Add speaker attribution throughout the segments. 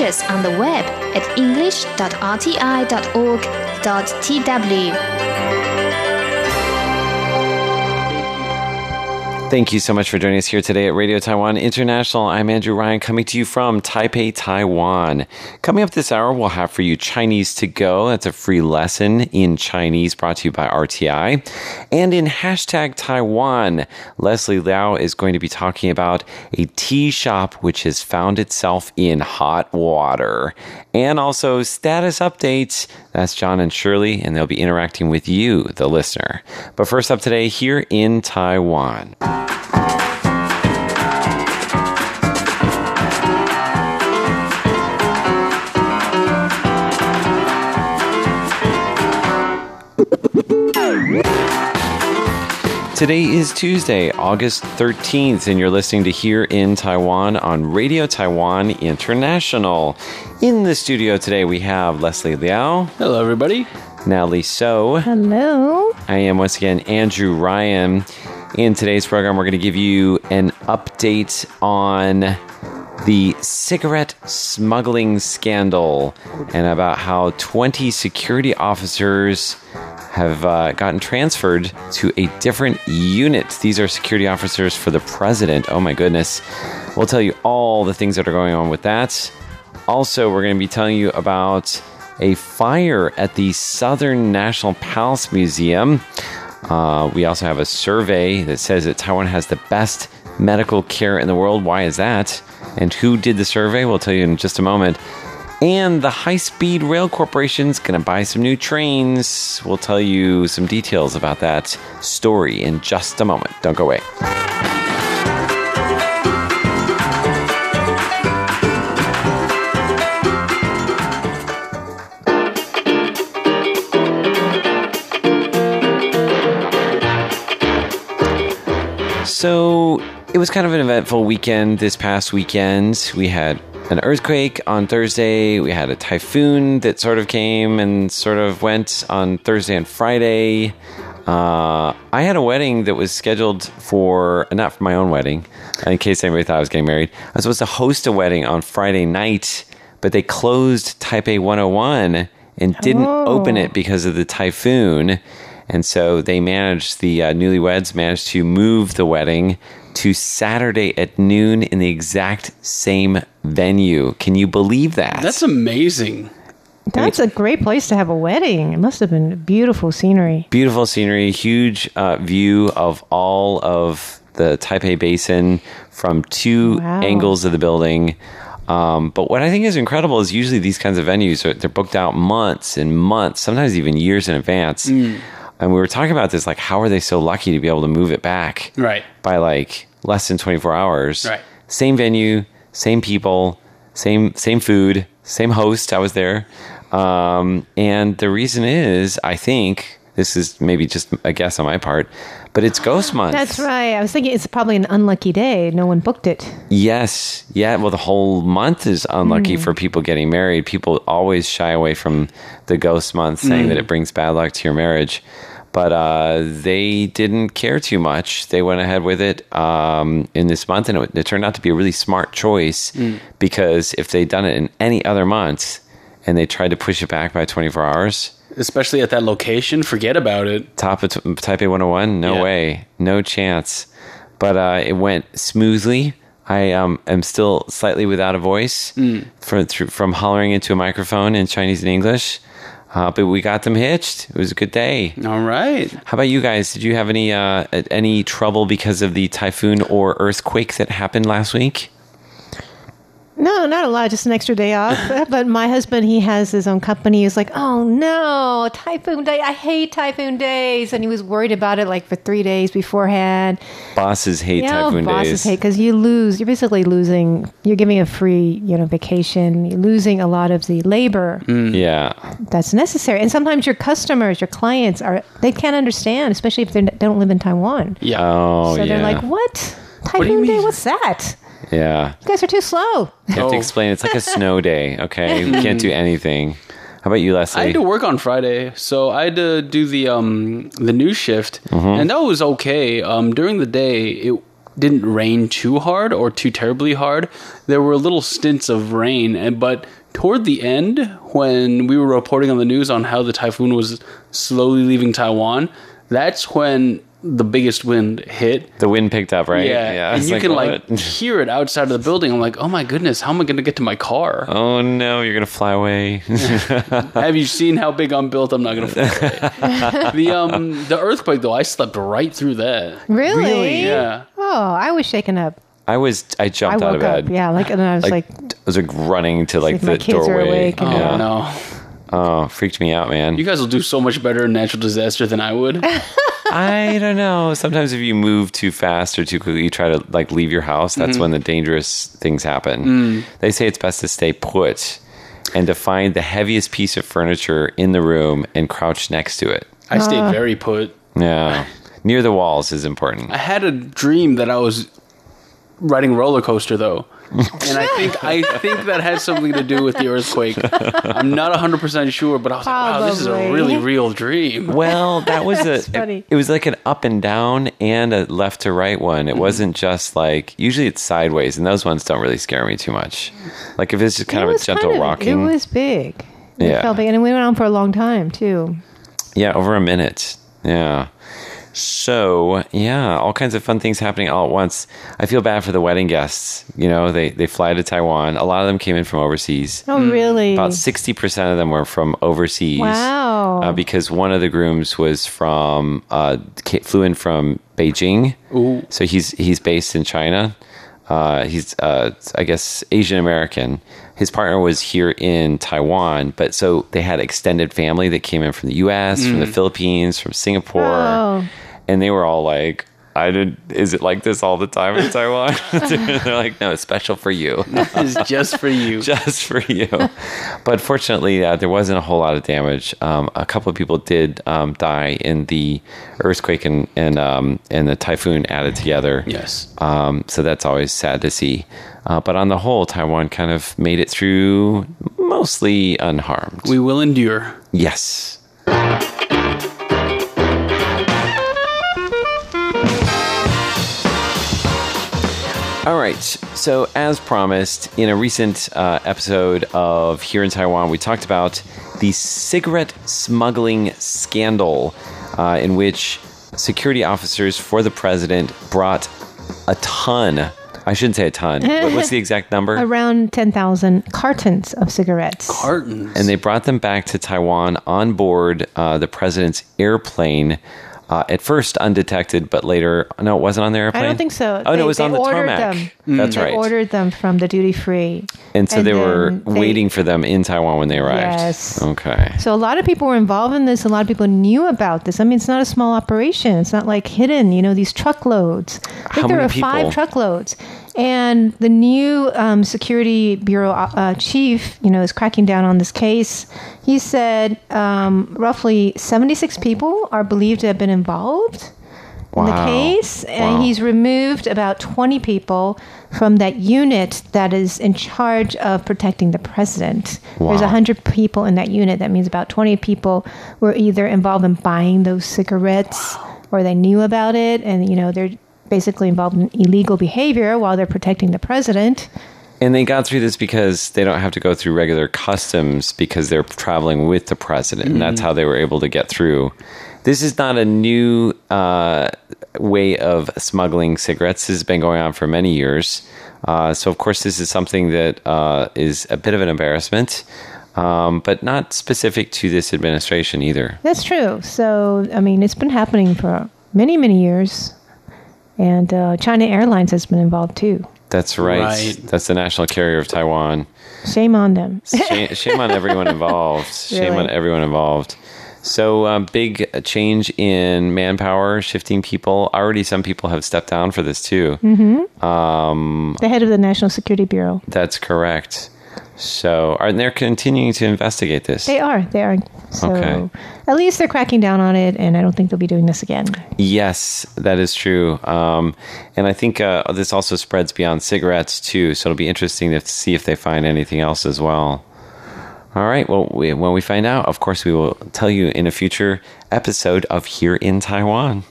Speaker 1: us on the web at english.rti.org.tw.
Speaker 2: Thank you so much for joining us here today at Radio Taiwan International. I'm Andrew Ryan coming to you from Taipei, Taiwan. Coming up this hour, we'll have for you Chinese to Go. That's a free lesson in Chinese brought to you by RTI. And in hashtag Taiwan, Leslie Liao is going to be talking about a tea shop which has found itself in hot water. And also status updates. That's John and Shirley, and they'll be interacting with you, the listener. But first up today, here in Taiwan. Today is Tuesday, August 13th, and you're listening to Here in Taiwan on Radio Taiwan International. In the studio today, we have Leslie Liao,
Speaker 3: Hello, everybody.
Speaker 2: Natalie So.
Speaker 4: Hello.
Speaker 2: I am once again Andrew Ryan. In today's program, we're going to give you an update on the cigarette smuggling scandal and about how 20 security officers have uh, gotten transferred to a different unit. These are security officers for the president. Oh my goodness. We'll tell you all the things that are going on with that. Also, we're going to be telling you about a fire at the Southern National Palace Museum. Uh, we also have a survey that says that Taiwan has the best medical care in the world. Why is that? And who did the survey? We'll tell you in just a moment. And the High Speed Rail Corporation's going to buy some new trains. We'll tell you some details about that story in just a moment. Don't go away. It was kind of an eventful weekend this past weekend. We had an earthquake on Thursday. We had a typhoon that sort of came and sort of went on Thursday and Friday. Uh, I had a wedding that was scheduled for, not for my own wedding, in case anybody thought I was getting married. I was supposed to host a wedding on Friday night, but they closed Taipei 101 and didn't
Speaker 4: Oh.
Speaker 2: open it because of the typhoon. And so they managed, the uh, newlyweds managed to move the wedding to Saturday at noon in the exact same venue. Can you believe that?
Speaker 3: That's amazing.
Speaker 4: That's a great place to have a wedding. It must have been beautiful scenery.
Speaker 2: beautiful scenery, huge uh, view of all of the Taipei Basin from two
Speaker 4: Wow.
Speaker 2: angles of the building. Um, but what I think is incredible is usually these kinds of venues are they're booked out months and months, sometimes even years in advance. And we were talking about this, like how are they so lucky to be able to move it back
Speaker 3: Right.
Speaker 2: by like less than twenty four hours?
Speaker 3: Right.
Speaker 2: Same venue, same people, same same food, same host. I was there, um, and the reason is I think this is maybe just a guess on my part, but it's Ghost Month.
Speaker 4: That's right. I was thinking it's probably an unlucky day. No one booked it.
Speaker 2: Yes. Yeah. Well, the whole month is unlucky for people getting married. People always shy away from the ghost month, saying that it brings bad luck to your marriage. But uh, they didn't care too much. They went ahead with it um, in this month, and it, it turned out to be a really smart choice because if they'd done it in any other month and they tried to push it back by 24 hours,
Speaker 3: Especially at that location, forget about it.
Speaker 2: top of t- Taipei 101? No
Speaker 3: Yeah.
Speaker 2: way. No chance. But uh, it went smoothly. I um, am still slightly without a voice from, through, from hollering into a microphone in Chinese and English. Uh, but we got them hitched. It was a good day.
Speaker 3: All right.
Speaker 2: How about you guys? Did you have any uh, any trouble because of the typhoon or earthquake that happened last week?
Speaker 4: No, not a lot. Just an extra day off. but my husband, he has his own company. He's like, oh no, typhoon day. I hate typhoon days. And he was worried about it like for three days beforehand.
Speaker 2: Bosses hate
Speaker 4: You know,
Speaker 2: typhoon
Speaker 4: bosses
Speaker 2: days.
Speaker 4: hate because you lose. You're basically losing. You're giving a free, you know, vacation. You're losing a lot of the labor mm.
Speaker 2: yeah.
Speaker 4: that's necessary. And sometimes your customers, your clients are they can't understand, especially if they don't live in Taiwan.
Speaker 3: Yeah.
Speaker 2: Oh,
Speaker 4: so
Speaker 2: yeah.
Speaker 4: they're like, "What typhoon day?
Speaker 3: mean?
Speaker 4: What's that?
Speaker 2: Yeah.
Speaker 4: You guys are too slow."
Speaker 2: You have to explain it's like a snow day, okay? We can't do anything. How about you, Leslie?
Speaker 3: I had to work on Friday, so I had to do the um the news shift,
Speaker 2: Mm-hmm.
Speaker 3: and that was okay. Um, during the day, it didn't rain too hard or too terribly hard. There were little stints of rain, and but toward the end, when we were reporting on the news on how the typhoon was slowly leaving Taiwan, that's when the biggest wind hit.
Speaker 2: The wind picked up, right?
Speaker 3: Yeah,
Speaker 2: I
Speaker 3: and
Speaker 2: was
Speaker 3: you can
Speaker 2: what?
Speaker 3: like hear it outside of the building. I'm like, oh my goodness, how am I going to get to my car?
Speaker 2: oh no, you're gonna fly away.
Speaker 3: Have you seen how big I'm built? I'm not going to fly away. the um the earthquake though, I slept right through that.
Speaker 4: Really?
Speaker 3: Yeah.
Speaker 4: Oh, I was shaken up.
Speaker 2: I was, I
Speaker 4: I
Speaker 2: jumped out of bed.
Speaker 4: up. Yeah, like and I was
Speaker 2: Like,
Speaker 4: like,
Speaker 2: I was like running to like
Speaker 4: like
Speaker 2: the
Speaker 4: my kids are
Speaker 2: doorway.
Speaker 4: awake and-
Speaker 3: Oh
Speaker 2: yeah.
Speaker 3: no.
Speaker 2: Oh, freaked me out, man.
Speaker 3: You guys will do so much better in natural disaster than I would.
Speaker 2: I don't know. Sometimes if you move too fast or too quickly, you try to like leave your house.
Speaker 3: Mm-hmm.
Speaker 2: That's when the dangerous things happen.
Speaker 3: Mm.
Speaker 2: They say it's best to stay put and to find the heaviest piece of furniture in the room and crouch next to it.
Speaker 3: I stayed very put.
Speaker 2: Yeah, near the walls is important.
Speaker 3: I had a dream that I was riding a roller coaster though. And I think I think that had something to do with the earthquake. I'm not 100 percent sure, but I was like, "Wow, this is a really real dream."
Speaker 2: Well, that was a.
Speaker 4: funny.
Speaker 2: It, it was like an up and down and a left to right one.
Speaker 3: Mm-hmm.
Speaker 2: It wasn't just like usually it's sideways, and those ones don't really scare me too much. Like if it's just kind
Speaker 4: it
Speaker 2: of a gentle
Speaker 4: kind of-
Speaker 2: rocking.
Speaker 4: It was big. It
Speaker 2: Yeah.
Speaker 4: felt big, and it went on for a long time too.
Speaker 2: Yeah, over a minute. Yeah. So yeah, all kinds of fun things happening all at once. I feel bad for the wedding guests. You know, they they fly to Taiwan. A lot of them came in from overseas.
Speaker 4: Oh, really?
Speaker 2: Mm. About sixty percent of them were from overseas.
Speaker 4: Wow.
Speaker 2: Uh, because one of the grooms was from uh, flew in from Beijing.
Speaker 3: Ooh.
Speaker 2: So he's he's based in China. Uh, he's uh, I guess Asian American. His partner was here in Taiwan, but so they had extended family that came in from the U.S., from the Philippines, from Singapore,
Speaker 4: Oh.
Speaker 2: And they were all like. I did. Is it like this all the time in Taiwan? They're like, no, it's special for you,
Speaker 3: It's just for you.
Speaker 2: just for you. But fortunately, uh, there wasn't a whole lot of damage. Um, a couple of people did um, die in the earthquake and and um, and the typhoon added together.
Speaker 3: Yes.
Speaker 2: Um, so that's always sad to see. Uh, but on the whole, Taiwan kind of made it through mostly unharmed.
Speaker 3: We will endure.
Speaker 2: yes. All right. So, as promised, in a recent uh, episode of Here in Taiwan, we talked about the cigarette smuggling scandal, uh, in which security officers for the president brought a ton. I shouldn't say a ton. What's the exact number?
Speaker 4: Around ten thousand cartons of cigarettes.
Speaker 3: Cartons.
Speaker 2: and they brought them back to Taiwan on board uh, the president's airplane. Uh, at first undetected, but later, no, it wasn't on the airplane.
Speaker 4: I don't think so.
Speaker 2: Oh
Speaker 4: They-
Speaker 2: no, it was on the tarmac.
Speaker 4: Them.
Speaker 2: That's
Speaker 4: they
Speaker 2: right.
Speaker 4: ordered them from the duty free.
Speaker 2: and so they were
Speaker 4: they-
Speaker 2: waiting for them in Taiwan when they arrived.
Speaker 4: Yes.
Speaker 2: Okay.
Speaker 4: So a lot of people were involved in this. A lot of people knew about this. I mean, it's not a small operation. It's not like hidden. You know, these truckloads. I think there
Speaker 2: many
Speaker 4: were five truckloads. And the new um, security bureau uh, chief, you know, is cracking down on this case. He said um, roughly 76 people are believed to have been involved in the
Speaker 2: Wow.
Speaker 4: case, and
Speaker 2: Wow.
Speaker 4: he's removed about 20 people from that unit that is in charge of protecting the president. There's 100 people in that unit. That means about 20 people were either involved in buying those cigarettes or they knew about it, and you know they're basically involved in illegal behavior while they're protecting the president.
Speaker 2: And they got through this because they don't have to go through regular customs because they're traveling with the president, and that's how they were able to get through. This is not a new uh, way of smuggling cigarettes. This has been going on for many years. Uh, so, of course, this is something that uh, is a bit of an embarrassment, um, but not specific to this administration either.
Speaker 4: That's true. So I mean, it's been happening for many, many years, and uh, China Airlines has been involved too.
Speaker 2: That's right.
Speaker 3: Right.
Speaker 2: That's the national carrier of Taiwan.
Speaker 4: Shame on them.
Speaker 2: shame, shame on everyone involved. Shame
Speaker 4: Really?
Speaker 2: on everyone involved. So, um, big uh, change in manpower, shifting people. Already, some people have stepped down for this too. Mm-hmm.
Speaker 4: Um, the head of the National Security Bureau.
Speaker 2: That's correct. So, are they're continuing to investigate this.
Speaker 4: They are. They are. So
Speaker 2: Okay.
Speaker 4: at least they're cracking down on it, and I don't think they'll be doing this again.
Speaker 2: Yes, that is true. Um, and I think uh, this also spreads beyond cigarettes too. So it'll be interesting to see if they find anything else as well. All right. Well, we, when we find out, of course, we will tell you in a future episode of Here in Taiwan.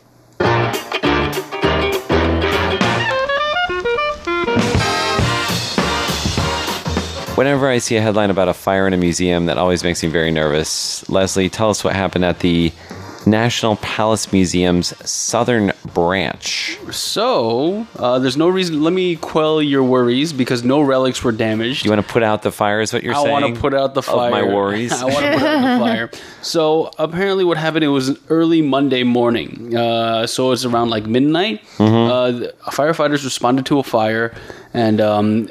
Speaker 2: Whenever I see a headline about a fire in a museum, that always makes me very nervous. Leslie, tell us what happened at the National Palace Museum's southern branch.
Speaker 3: So, uh, there's no reason. Let me quell your worries because no relics were damaged.
Speaker 2: You want to put out the fire, is what you're
Speaker 3: I
Speaker 2: saying?
Speaker 3: I want to put out the fire.
Speaker 2: Of my worries.
Speaker 3: I want to put out the fire. So apparently, what happened? It was early Monday morning. Uh, so it's around like midnight.
Speaker 2: Mm-hmm.
Speaker 3: Uh, firefighters responded to a fire, and um,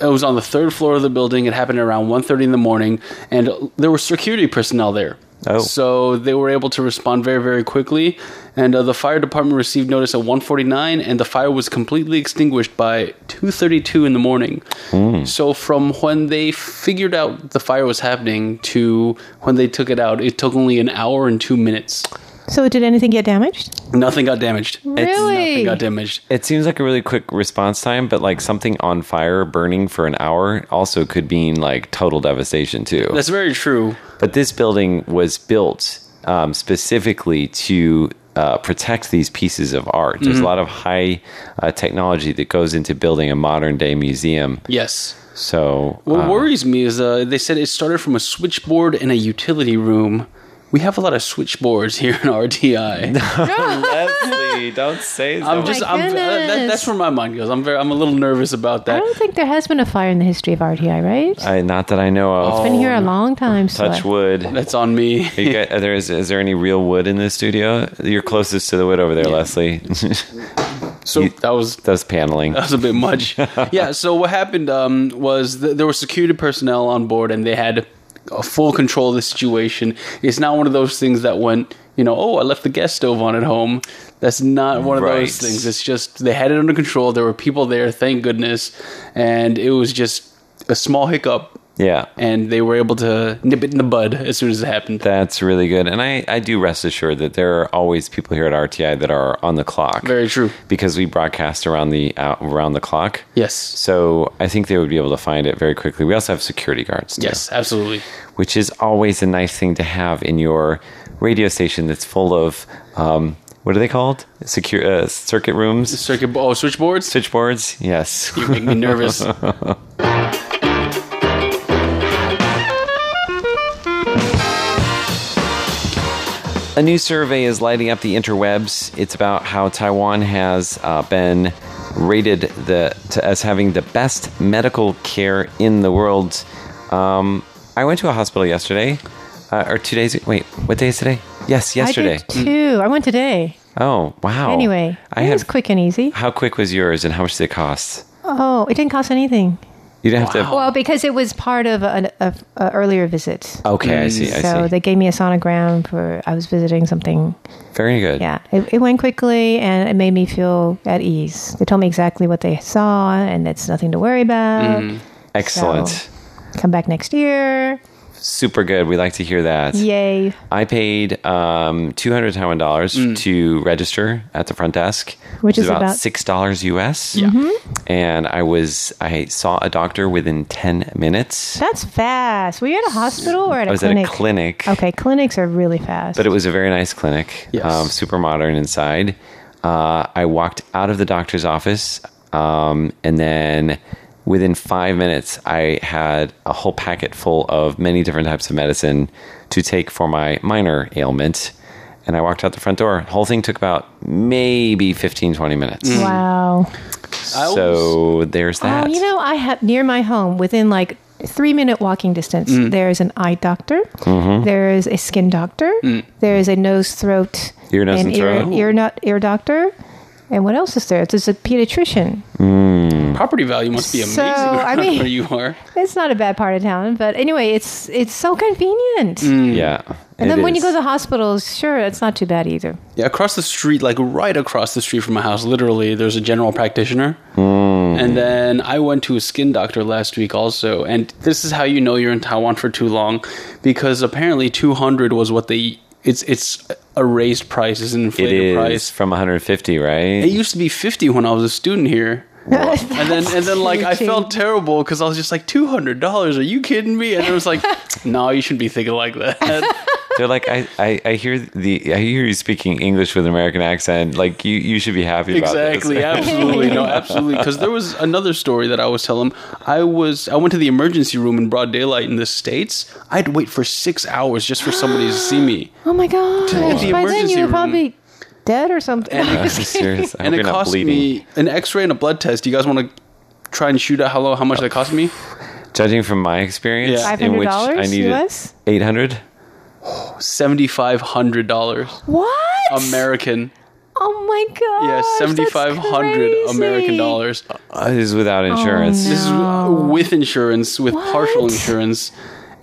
Speaker 3: it was on the third floor of the building. It happened around 1.30 in the morning, and there were security personnel there.
Speaker 2: Oh.
Speaker 3: So they were able to respond very, very quickly, and uh, the fire department received notice at 1:49, and the fire was completely extinguished by 2:32 in the morning. So from when they figured out the fire was happening to when they took it out, it took only an hour and two minutes.
Speaker 4: So did anything get damaged?
Speaker 3: Nothing got damaged.
Speaker 4: Really?
Speaker 3: Nothing got damaged.
Speaker 2: It seems like a really quick response time, but like something on fire burning for an hour also could mean like total devastation too.
Speaker 3: That's very true.
Speaker 2: But this building was built um, specifically to uh, protect these pieces of art. There's
Speaker 3: Mm-hmm.
Speaker 2: a lot of high uh, technology that goes into building a modern day museum.
Speaker 3: Yes.
Speaker 2: So,
Speaker 3: What
Speaker 2: uh,
Speaker 3: worries me is uh, they said it started from a switchboard in a utility room. We have a lot of switchboards here in RTI.
Speaker 2: Leslie, don't say that.
Speaker 3: I'm just,
Speaker 4: my
Speaker 3: I'm, uh, that, that's where my mind goes. I'm very, I'm a little nervous about that.
Speaker 4: I
Speaker 3: that.
Speaker 4: don't think there has been a fire in the history of RTI, right?
Speaker 2: I, not that I know of.
Speaker 3: Oh,
Speaker 4: Been here a long time. So
Speaker 2: Touch wood.
Speaker 3: That's on me.
Speaker 2: Are you guys, are there, is, is there any real wood in this studio? You're closest to the wood over there, Leslie.
Speaker 3: So that was
Speaker 2: That's paneling.
Speaker 3: that was a bit much. yeah. So what happened um, was th- there were security personnel on board, and they had full control of the situation. It's not one of those things that went, you know, oh, I left the gas stove on at home. That's not one of
Speaker 2: Right.
Speaker 3: those things. It's just they had it under control. There were people there, thank goodness, and it was just a small hiccup,
Speaker 2: Yeah.
Speaker 3: and they were able to nip it in the bud as soon as it happened.
Speaker 2: That's really good. And I, I do rest assured that there are always people here at RTI that are on the clock.
Speaker 3: Very true.
Speaker 2: Because we broadcast around the uh, around the clock.
Speaker 3: Yes.
Speaker 2: So I think they would be able to find it very quickly. We also have security guards. too,
Speaker 3: Yes, absolutely.
Speaker 2: Which is always a nice thing to have in your radio station that's full of um, what are they called? Secure uh, circuit rooms,
Speaker 3: Circuit oh switchboards.
Speaker 2: switchboards. Yes.
Speaker 3: You make me nervous.
Speaker 2: A new survey is lighting up the interwebs. It's about how Taiwan has uh, been rated the to, as having the best medical care in the world. Um, I went to a hospital yesterday, uh, or two days. Wait, what day is today? Yes, yesterday.
Speaker 4: I did too. I went today.
Speaker 2: Oh, wow.
Speaker 4: Anyway,
Speaker 2: I
Speaker 4: it
Speaker 2: had.
Speaker 4: was quick and easy.
Speaker 2: How quick was yours, and how much did it cost?
Speaker 4: Oh, it didn't cost anything.
Speaker 2: You didn't have to.
Speaker 4: Well, because it was part of an a, a earlier visit.
Speaker 2: to. Okay, I see. I
Speaker 4: so
Speaker 2: see.
Speaker 4: they gave me a sonogram for I was visiting something.
Speaker 2: Very good.
Speaker 4: Yeah, it, it went quickly and it made me feel at ease. They told me exactly what they saw and it's nothing to worry about.
Speaker 2: Mm. Excellent.
Speaker 4: So- Come back next year.
Speaker 2: Super good. We like to hear that.
Speaker 4: Yay.
Speaker 2: I paid um, 200 Taiwan dollars to register at the front desk,
Speaker 4: Which is
Speaker 2: about,
Speaker 4: about-
Speaker 2: six dollars US.
Speaker 3: Yeah.
Speaker 2: And I was I saw a doctor within 10 minutes.
Speaker 4: That's fast. Were you at a hospital or at a
Speaker 2: I was
Speaker 4: clinic?
Speaker 2: at a clinic,
Speaker 4: Okay, clinics are really fast.
Speaker 2: but it was a very nice clinic,
Speaker 3: Yes.
Speaker 2: um, super modern inside. Uh, I walked out of the doctor's office, um, and then within five minutes, I had a whole packet full of many different types of medicine to take for my minor ailment. And I walked out the front door. The whole thing took about maybe 15, 20 minutes.
Speaker 4: wow.
Speaker 2: So there's that.
Speaker 4: Oh, you know, I have near my home, within like three minute walking distance,
Speaker 2: Mm.
Speaker 4: there's an eye doctor,
Speaker 2: Mm-hmm.
Speaker 4: there is a skin doctor, there is a nose, throat,
Speaker 2: Ear, nose, and
Speaker 4: ear,
Speaker 2: throat.
Speaker 4: ear, not, ear doctor. And what else is there? There's a pediatrician.
Speaker 3: Property value must be amazing
Speaker 4: So, I mean-
Speaker 3: where you are.
Speaker 4: It's not a bad part of town, but anyway, it's it's so convenient.
Speaker 2: yeah.
Speaker 4: And
Speaker 2: it
Speaker 4: then when you go to the hospitals, sure, it's not too bad either.
Speaker 3: Yeah, across the street, like right across the street from my house, literally, there's a general practitioner.
Speaker 2: Hmm.
Speaker 3: And then I went to a skin doctor last week also. And this is how you know you're in Taiwan for too long, because apparently 200 was what they. It's it's a raised price, it's an
Speaker 2: it
Speaker 3: inflated
Speaker 2: is
Speaker 3: price.
Speaker 2: from 150, right?
Speaker 3: It used to be 50 when I was a student here. And then and then like I felt terrible because I was just like two hundred dollars. Are you kidding me? And it was like, no, you shouldn't be thinking like that.
Speaker 2: They're like, I, I, I hear the I hear you speaking English with an American accent. Like you, you should be happy about
Speaker 3: Exactly, absolutely, no, absolutely. Because there was another story that I was telling. I was I went to the emergency room in broad daylight in the states. I had to wait for six hours just for somebody to see me,
Speaker 4: Oh my god! gosh!
Speaker 3: the
Speaker 4: By then
Speaker 3: emergency
Speaker 4: you were
Speaker 3: room.
Speaker 4: probably dead or something.
Speaker 2: I'm serious.
Speaker 3: And it cost
Speaker 2: bleeding.
Speaker 3: me an X-ray and a blood test. Do you guys want to try and shoot out how low, how much that cost me?
Speaker 2: Judging from my experience,
Speaker 3: Yeah.
Speaker 4: Five
Speaker 2: in which I
Speaker 4: dollars
Speaker 2: needed
Speaker 4: US.
Speaker 2: eight hundred.
Speaker 3: Seventy five hundred dollars
Speaker 4: What?
Speaker 3: American.
Speaker 4: oh my god!
Speaker 3: Yeah, seventy five hundred American dollars.
Speaker 2: Uh, this is without insurance.
Speaker 3: This is uh, with insurance, with partial insurance,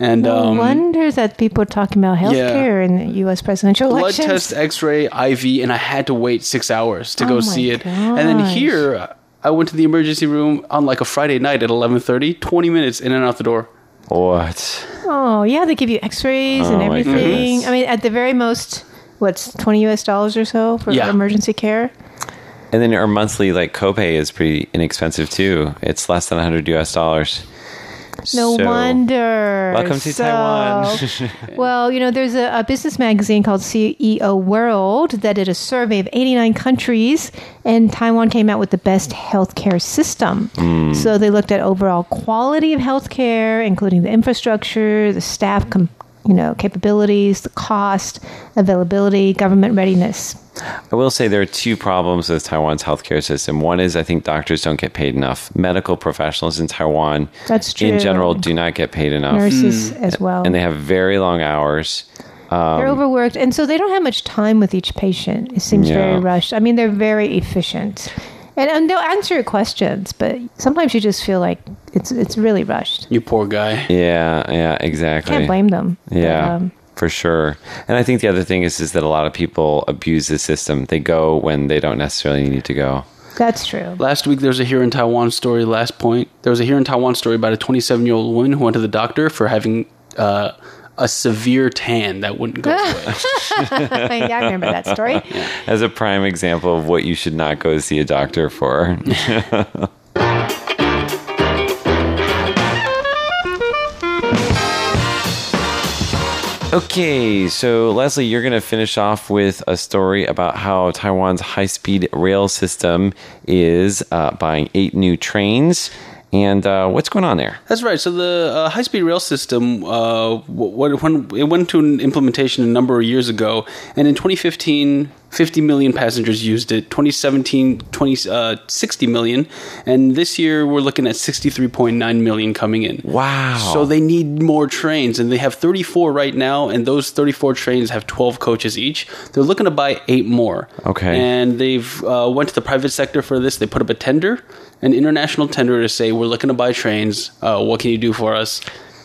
Speaker 3: and
Speaker 4: No
Speaker 3: um,
Speaker 4: wonder that people are talking about healthcare in the U.S. presidential election.
Speaker 3: blood
Speaker 4: elections.
Speaker 3: test, X-ray, IV, and I had to wait six hours to go
Speaker 4: Oh my
Speaker 3: see it. And then here, I went to the emergency room on like a Friday night at 11:30, 20 minutes in and out the door.
Speaker 2: What?
Speaker 4: Oh, yeah, they give you X-rays
Speaker 2: Oh
Speaker 4: and everything. I mean, at the very most, what's twenty U.S. dollars or so for
Speaker 3: Yeah.
Speaker 4: emergency care?
Speaker 2: And then our monthly like copay is pretty inexpensive too. It's less than 100 US dollars.
Speaker 4: No
Speaker 2: So-
Speaker 4: wonder.
Speaker 2: Welcome to
Speaker 4: So-
Speaker 2: Taiwan.
Speaker 4: well, you know, there's a, a business magazine called CEO World that did a survey of 89 countries, and Taiwan came out with the best healthcare system.
Speaker 2: Hmm.
Speaker 4: So they looked at overall quality of healthcare, including the infrastructure, the staff, com- you know, capabilities, the cost, availability, government readiness.
Speaker 2: I will say there are two problems with Taiwan's healthcare system. One is I think doctors don't get paid enough. Medical professionals in Taiwan,
Speaker 4: That's true.
Speaker 2: in general, do not get paid enough,
Speaker 4: Nurses mm. as well.
Speaker 2: and they have very long hours.
Speaker 4: Um, they're overworked, and so they don't have much time with each patient. It seems
Speaker 2: Yeah.
Speaker 4: very rushed. I mean, they're very efficient, and, and they'll answer your questions, but sometimes you just feel like it's it's really rushed.
Speaker 3: You poor guy.
Speaker 2: Yeah, yeah, exactly.
Speaker 4: Can't blame them. But,
Speaker 2: Yeah,
Speaker 4: um,
Speaker 2: for sure. And I think the other thing is is that a lot of people abuse the system. They go when they don't necessarily need to go.
Speaker 4: that's true.
Speaker 3: Last week, there was a here in Taiwan story. Last point, there was a here in Taiwan story about a 27 year old woman who went to the doctor for having uh, a severe tan that wouldn't go away.
Speaker 4: yeah, I remember that story.
Speaker 2: As a prime example of what you should not go see a doctor for. Okay, so Leslie, you're going to finish off with a story about how Taiwan's high speed rail system is uh, buying eight new trains. And uh, what's going on there?
Speaker 3: That's right. So the uh, high-speed rail system, uh, w- when it went to an implementation a number of years ago, and in 2015, 50 million passengers used it. 2017, 20, uh, 60 million, and this year we're looking at 63.9 million coming in.
Speaker 2: Wow.
Speaker 3: So they need more trains, and they have 34 right now, and those 34 trains have 12 coaches each. They're looking to buy eight more.
Speaker 2: Okay.
Speaker 3: And they've uh, went to the private sector for this. They put up a tender, an international tender to say we're looking to buy trains. Uh, what can you do for us?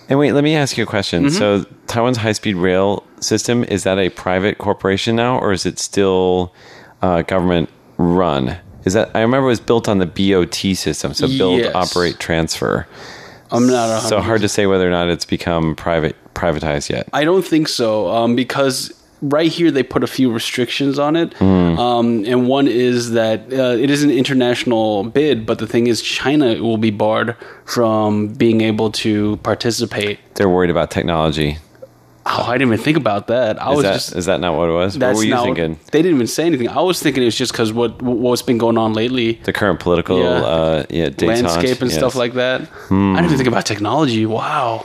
Speaker 2: And wait, let me ask you a question.
Speaker 3: Mm-hmm.
Speaker 2: So, Taiwan's high speed rail system, is that a private corporation now, or is it still uh, government run? Is that I remember it was built on the BOT system, so build,
Speaker 3: Yes.
Speaker 2: operate, transfer.
Speaker 3: I'm not.
Speaker 2: So hard to say whether or not it's become private privatized yet.
Speaker 3: I don't think so, um, because right here they put a few restrictions on it, um, and one is that uh, it is an international bid, but the thing is, China will be barred from being able to participate.
Speaker 2: They're worried about technology.
Speaker 3: Oh, I didn't even think about that. I
Speaker 2: Is
Speaker 3: was
Speaker 2: that
Speaker 3: just.
Speaker 2: is that not what it was? What were you
Speaker 3: not,
Speaker 2: thinking?
Speaker 3: They didn't even say anything. I was thinking it was just because what what's been going on lately,
Speaker 2: The current political
Speaker 3: Yeah.
Speaker 2: uh, yeah,
Speaker 3: landscape and
Speaker 2: yes.
Speaker 3: stuff like that. I didn't even think about technology. Wow.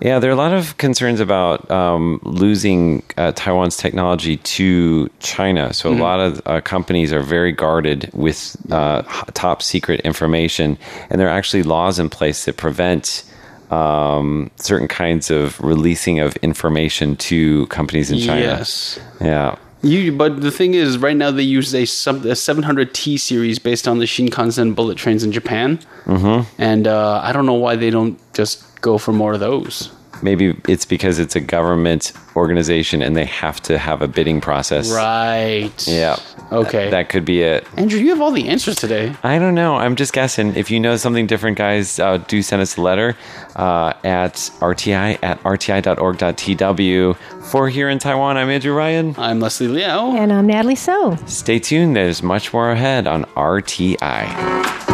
Speaker 2: Yeah, there are a lot of concerns about um, losing uh, Taiwan's technology to China. So
Speaker 3: Mm-hmm.
Speaker 2: a lot of uh, companies are very guarded with uh, top secret information, and there are actually laws in place that prevent um, certain kinds of releasing of information to companies in China.
Speaker 3: Yes.
Speaker 2: Yeah.
Speaker 3: You, but the thing is, right now they use a, sub, a 700T series based on the Shinkansen bullet trains in Japan, mm-hmm. and uh, I don't know why they don't just go for more of those.
Speaker 2: Maybe it's because it's a government organization and they have to have a bidding process.
Speaker 3: Right.
Speaker 2: Yeah.
Speaker 3: Okay.
Speaker 2: That could be it.
Speaker 3: Andrew, you have all the answers today.
Speaker 2: I don't know. I'm just guessing. If you know something different, guys, uh, do send us a letter uh, at rti at rti.org.tw. For here in Taiwan, I'm Andrew Ryan.
Speaker 3: I'm Leslie Liao.
Speaker 4: And I'm Natalie So.
Speaker 2: Stay tuned. There's much more ahead on RTI.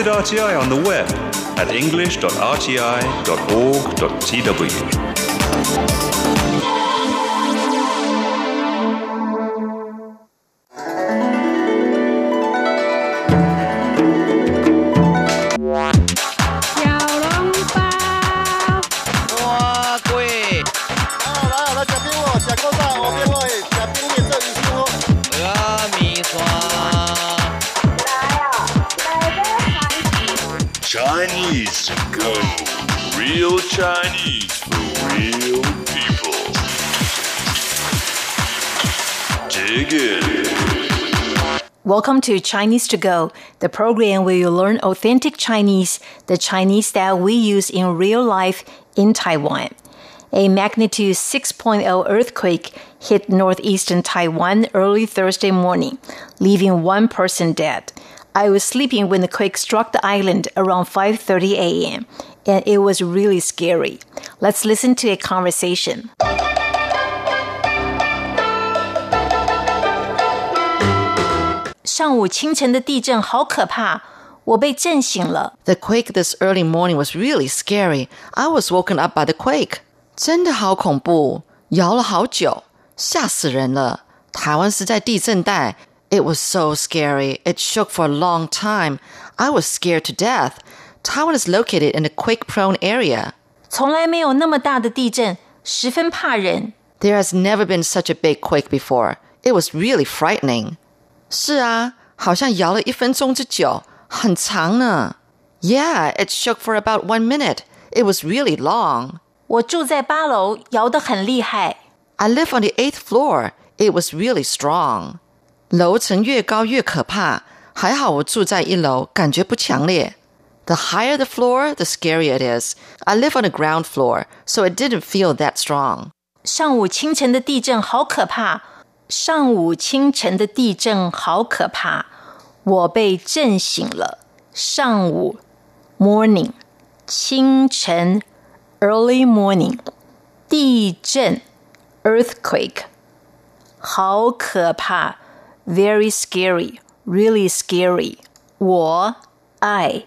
Speaker 5: Visit RTI on the web at english.rti.org.tw.
Speaker 6: Chinese to go. Real Chinese for real people. Dig in.
Speaker 7: Welcome to Chinese to Go, the program where you learn authentic Chinese, the Chinese that we use in real life in Taiwan. A magnitude 6.0 earthquake hit northeastern Taiwan early Thursday morning, leaving one person dead. I was sleeping when the quake struck the island around 5:30 a.m. and it was really scary. Let's listen to a conversation. 上午清晨的地震好可怕，我被震醒了。
Speaker 8: The quake this early morning was really scary. I was woken up by the quake. 真的好恐怖，摇了好久，吓死人了。台湾是在地震带。 It was so scary. It shook for a long time. I was scared to death. Taiwan is located in a quake-prone area.
Speaker 7: 从来没有那么大的地震，十分怕人。
Speaker 8: There has never been such a big quake before. It was really frightening. 是啊，好像摇了一分钟之久，很长呢。Yeah, it shook for about one minute. It was really long.
Speaker 7: 我住在八楼，摇得很厉害。
Speaker 8: I live on the eighth floor. It was really strong. 楼层越高越可怕，还好我住在一楼，感觉不强烈。The higher the floor, the scarier it is. I live on the ground floor, so it didn't feel that strong.
Speaker 7: 上午清晨的地震好可怕，上午清晨的地震好可怕，我被震醒了。上午 morning 清晨 early morning 地震 earthquake 好可怕 very scary really scary 我 I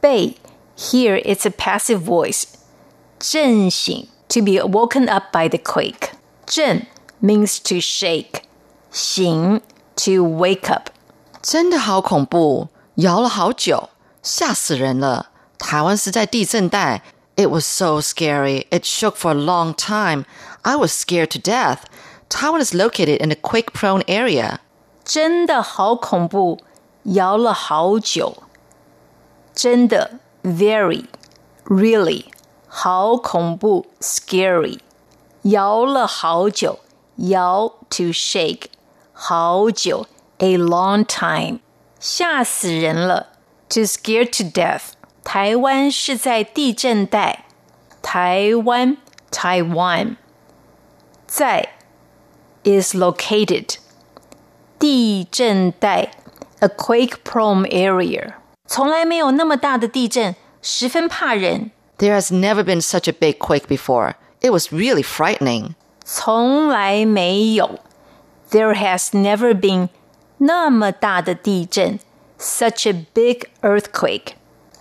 Speaker 7: 被 here it's a passive voice 震醒 to be woken up by the quake 震 means to shake 醒 to wake up
Speaker 8: 真的好恐怖，摇了好久，吓死人了。台湾是在地震带。It was so scary. It shook for a long time. I was scared to death. Taiwan is located in a quake-prone area.
Speaker 7: 真的好恐怖，摇了好久。真的 very really 好恐怖 scary，摇了好久，摇 to shake 好久 a long time，吓死人了 to scare to death。台湾是在地震带，台湾 Taiwan 在 is located。 地震带 a quake-prone area，从来没有那么大的地震，十分怕人。
Speaker 8: There has never been such a big quake before. It was really frightening.
Speaker 7: 从来没有，There has never been 那么大的地震，such a big earthquake，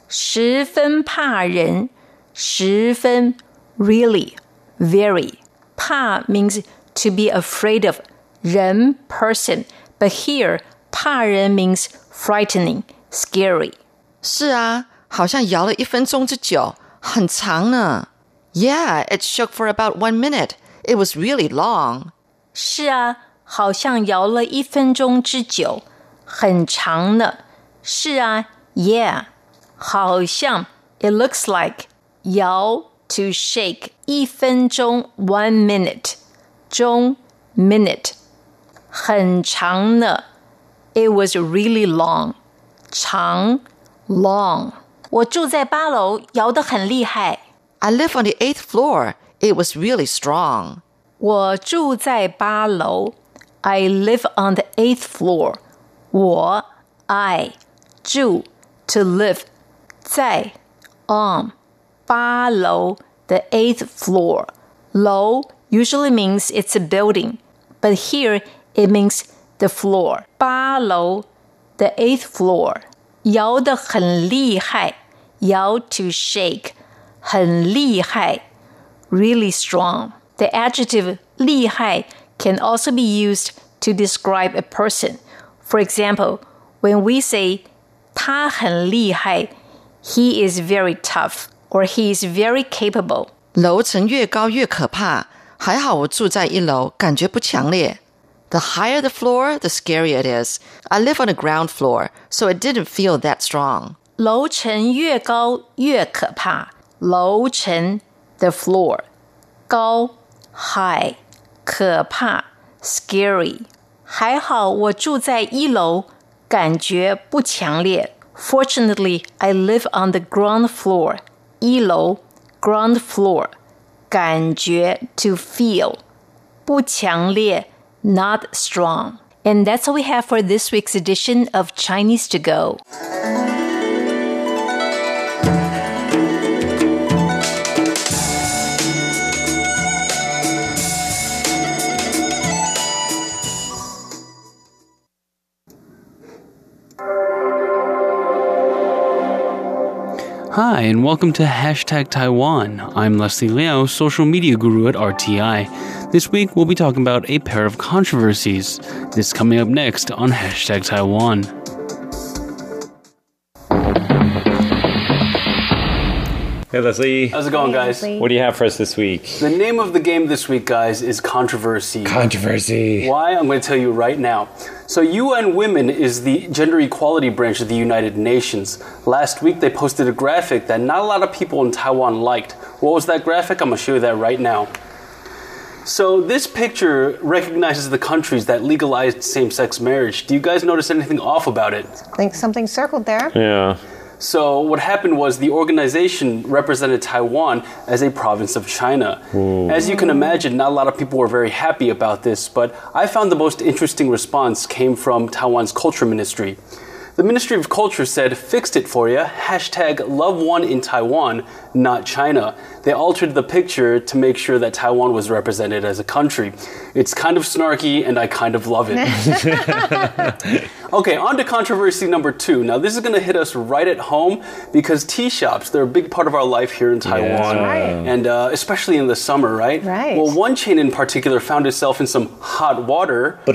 Speaker 7: 十分怕人，十分 really very 怕 means to be afraid of 人 person。 But here, 怕人 means frightening, scary.
Speaker 8: 是啊，好像摇了一分钟之久，很长呢。Yeah, it shook for about one minute. It was really long.
Speaker 7: 是啊，好像摇了一分钟之久，很长呢。是啊，Yeah，好像 It looks like 摇 to shake 一分钟 one minute 钟 minute 很长呢。It was really long，长 long。我住在八楼，摇得很厉害。
Speaker 8: I live on the eighth floor. It was really strong.
Speaker 7: 我住在八楼。I live on the eighth floor. 我 I 住 to live 在 on 八楼 the eighth floor. 楼 usually means it's a building, but here it means the floor. 八楼 the eighth floor. 摇得很厉害， 摇 to shake，很厉害，really strong. The adjective 厉害 can also be used to describe a person. For example, when we say 他很厉害, he is very tough or he is very capable.
Speaker 8: 楼层越高越可怕，还好我住在一楼，感觉不强烈。 The higher the floor, the scarier it is. I live on the ground floor, so it didn't feel that strong.
Speaker 7: 楼层越高越可怕。楼层 the floor 高 high 可怕 scary。还好我住在一楼，感觉不强烈。Fortunately, I live on the ground floor. 一楼 ground floor 感觉 to feel 不强烈 Not strong. And that's all we have for this week's edition of Chinese to Go.
Speaker 3: Hi, and welcome to Hashtag Taiwan. I'm Leslie Liao, social media guru at RTI. This week, we'll be talking about a pair of controversies. This coming up next on Hashtag Taiwan.
Speaker 2: Hey, Leslie.
Speaker 3: How's it going, guys?
Speaker 2: What do you have for us this week?
Speaker 3: The name of the game this week, guys, is Controversy.
Speaker 2: Controversy.
Speaker 3: Why? I'm going to tell you right now. So, UN Women is the gender equality branch of the United Nations. Last week, they posted a graphic that not a lot of people in Taiwan liked. What was that graphic? I'm going to show you that right now. So, this picture recognizes the countries that legalized same sex marriage. Do you guys notice anything off about it?
Speaker 4: I think something circled there.
Speaker 2: Yeah.
Speaker 3: So what happened was the organization represented Taiwan as a province of China. Hmm. As you can imagine, not a lot of people were very happy about this, but I found the most interesting response came from Taiwan's culture ministry. The Ministry of Culture said, fixed it for you, hashtag love one in Taiwan, not China. They altered the picture to make sure that Taiwan was represented as a country. It's kind of snarky and I kind of love it. okay, on to controversy number two. Now, this is going to hit us right at home because tea shops, they're a big part of our life here in Taiwan.
Speaker 4: Right.
Speaker 3: And uh, especially in the summer, right?
Speaker 4: Right.
Speaker 3: Well, one chain in particular found itself in some hot water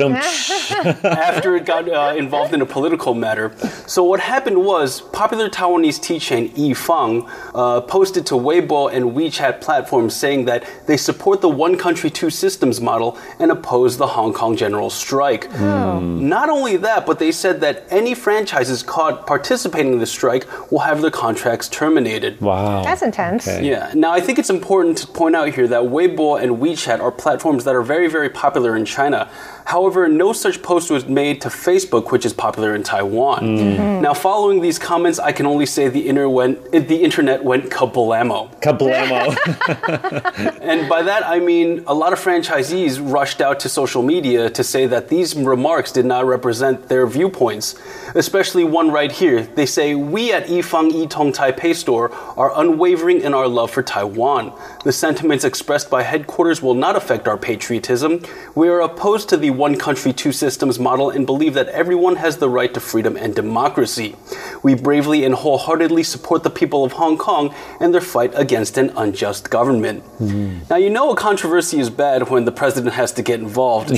Speaker 3: after it got uh, involved in a political matter. So what happened was popular Taiwanese tea chain Yifang uh, posted to Weibo and WeChat platforms saying that they support the one country two systems model and oppose the Hong Kong general strike. Not only that, but they said that any franchises caught participating in the strike will have their contracts terminated.
Speaker 2: wow.
Speaker 4: That's intense.
Speaker 2: Okay.
Speaker 3: Yeah. Now, I think it's important to point out here that Weibo and WeChat are platforms that are very, very popular in China. However, no such post was made to Facebook, which is popular in Taiwan. Mm-hmm. Now, following these comments, I can only say the, inter went, the internet went kablamo.
Speaker 2: Kablamo.
Speaker 3: And by that, I mean a lot of franchisees rushed out to social media to say that these remarks did not represent their viewpoints. Especially one right here. They say, We at Yifang Yitong Taipei store are unwavering in our love for Taiwan. The sentiments expressed by headquarters will not affect our patriotism. We are opposed to the one country, two systems model and believe that everyone has the right to freedom and democracy. We bravely and wholeheartedly support the people of Hong Kong and their fight against an unjust government. Hmm. Now, you know a controversy is bad when the president has to get involved.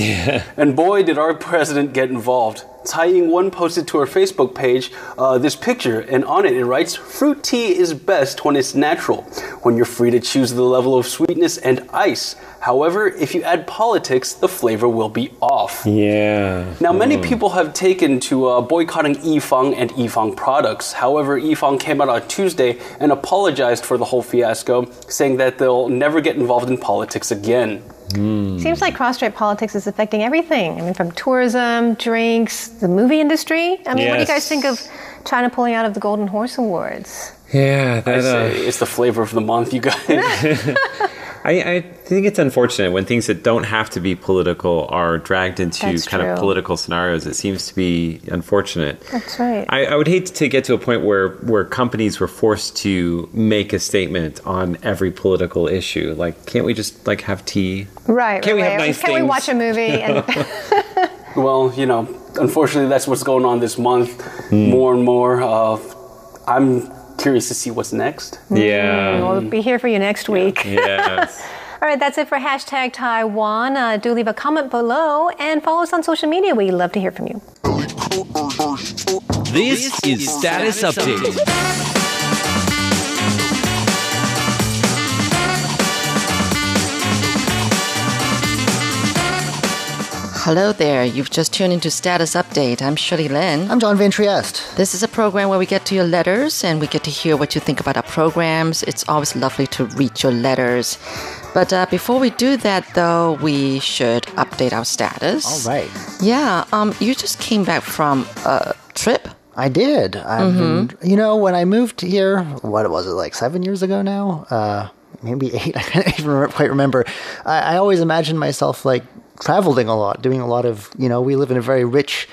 Speaker 3: And boy, did our president get involved. Tsai Ing-wen posted to her Facebook page uh, this picture, and on it it writes, "Fruit tea is best when it's natural, when you're free to choose the level of sweetness and ice. However, if you add politics, the flavor will be off."
Speaker 2: yeah.
Speaker 3: Now, many people have taken to uh, boycotting Yifang and Yifang products. However, Yifang came out on Tuesday and apologized for the whole fiasco, saying that they'll never get involved in politics again.
Speaker 4: Seems like cross-strait politics is affecting everything. I mean, from tourism, drinks, the movie industry. I mean, what do you guys think of China pulling out of the Golden Horse Awards?
Speaker 2: Yeah. That, uh,
Speaker 3: it's the flavor of the month, you guys.
Speaker 2: I, I think it's unfortunate when things that don't have to be political are dragged into
Speaker 4: That's
Speaker 2: kind
Speaker 4: true.
Speaker 2: of political scenarios. It seems to be unfortunate.
Speaker 4: That's right.
Speaker 2: I, I would hate to get to a point where where companies were forced to make a statement on every political issue. Like, can't we just like have tea?
Speaker 4: Right.
Speaker 2: Can't we
Speaker 4: right,
Speaker 2: have
Speaker 4: right.
Speaker 2: nice
Speaker 4: Can we watch a movie? And
Speaker 3: well, you know, unfortunately, that's what's going on this month.
Speaker 2: Hmm.
Speaker 3: More and more. Uh, I'm curious to see what's next.
Speaker 2: Yeah.
Speaker 4: We'll be here for you next week.
Speaker 2: Yes.
Speaker 4: All right, that's it for hashtag Taiwan. Uh, do leave a comment below and follow us on social media. We love to hear from you.
Speaker 6: This is Status Update.
Speaker 8: Hello there. You've just tuned into Status Update. I'm Shirley Lin.
Speaker 5: I'm John Van Trieste.
Speaker 8: This is a program where we get to your letters and we get to hear what you think about our programs. It's always lovely to read your letters. But uh, before we do that, though, we should update our status.
Speaker 5: All right.
Speaker 8: Yeah. Um. You just came back from a trip.
Speaker 5: I did. I've been, you know, when I moved here, what was it, like seven years ago now? Uh, maybe eight. I can't even quite remember. I, I always imagined myself like traveling a lot, doing a lot of, you know, we live in a very rich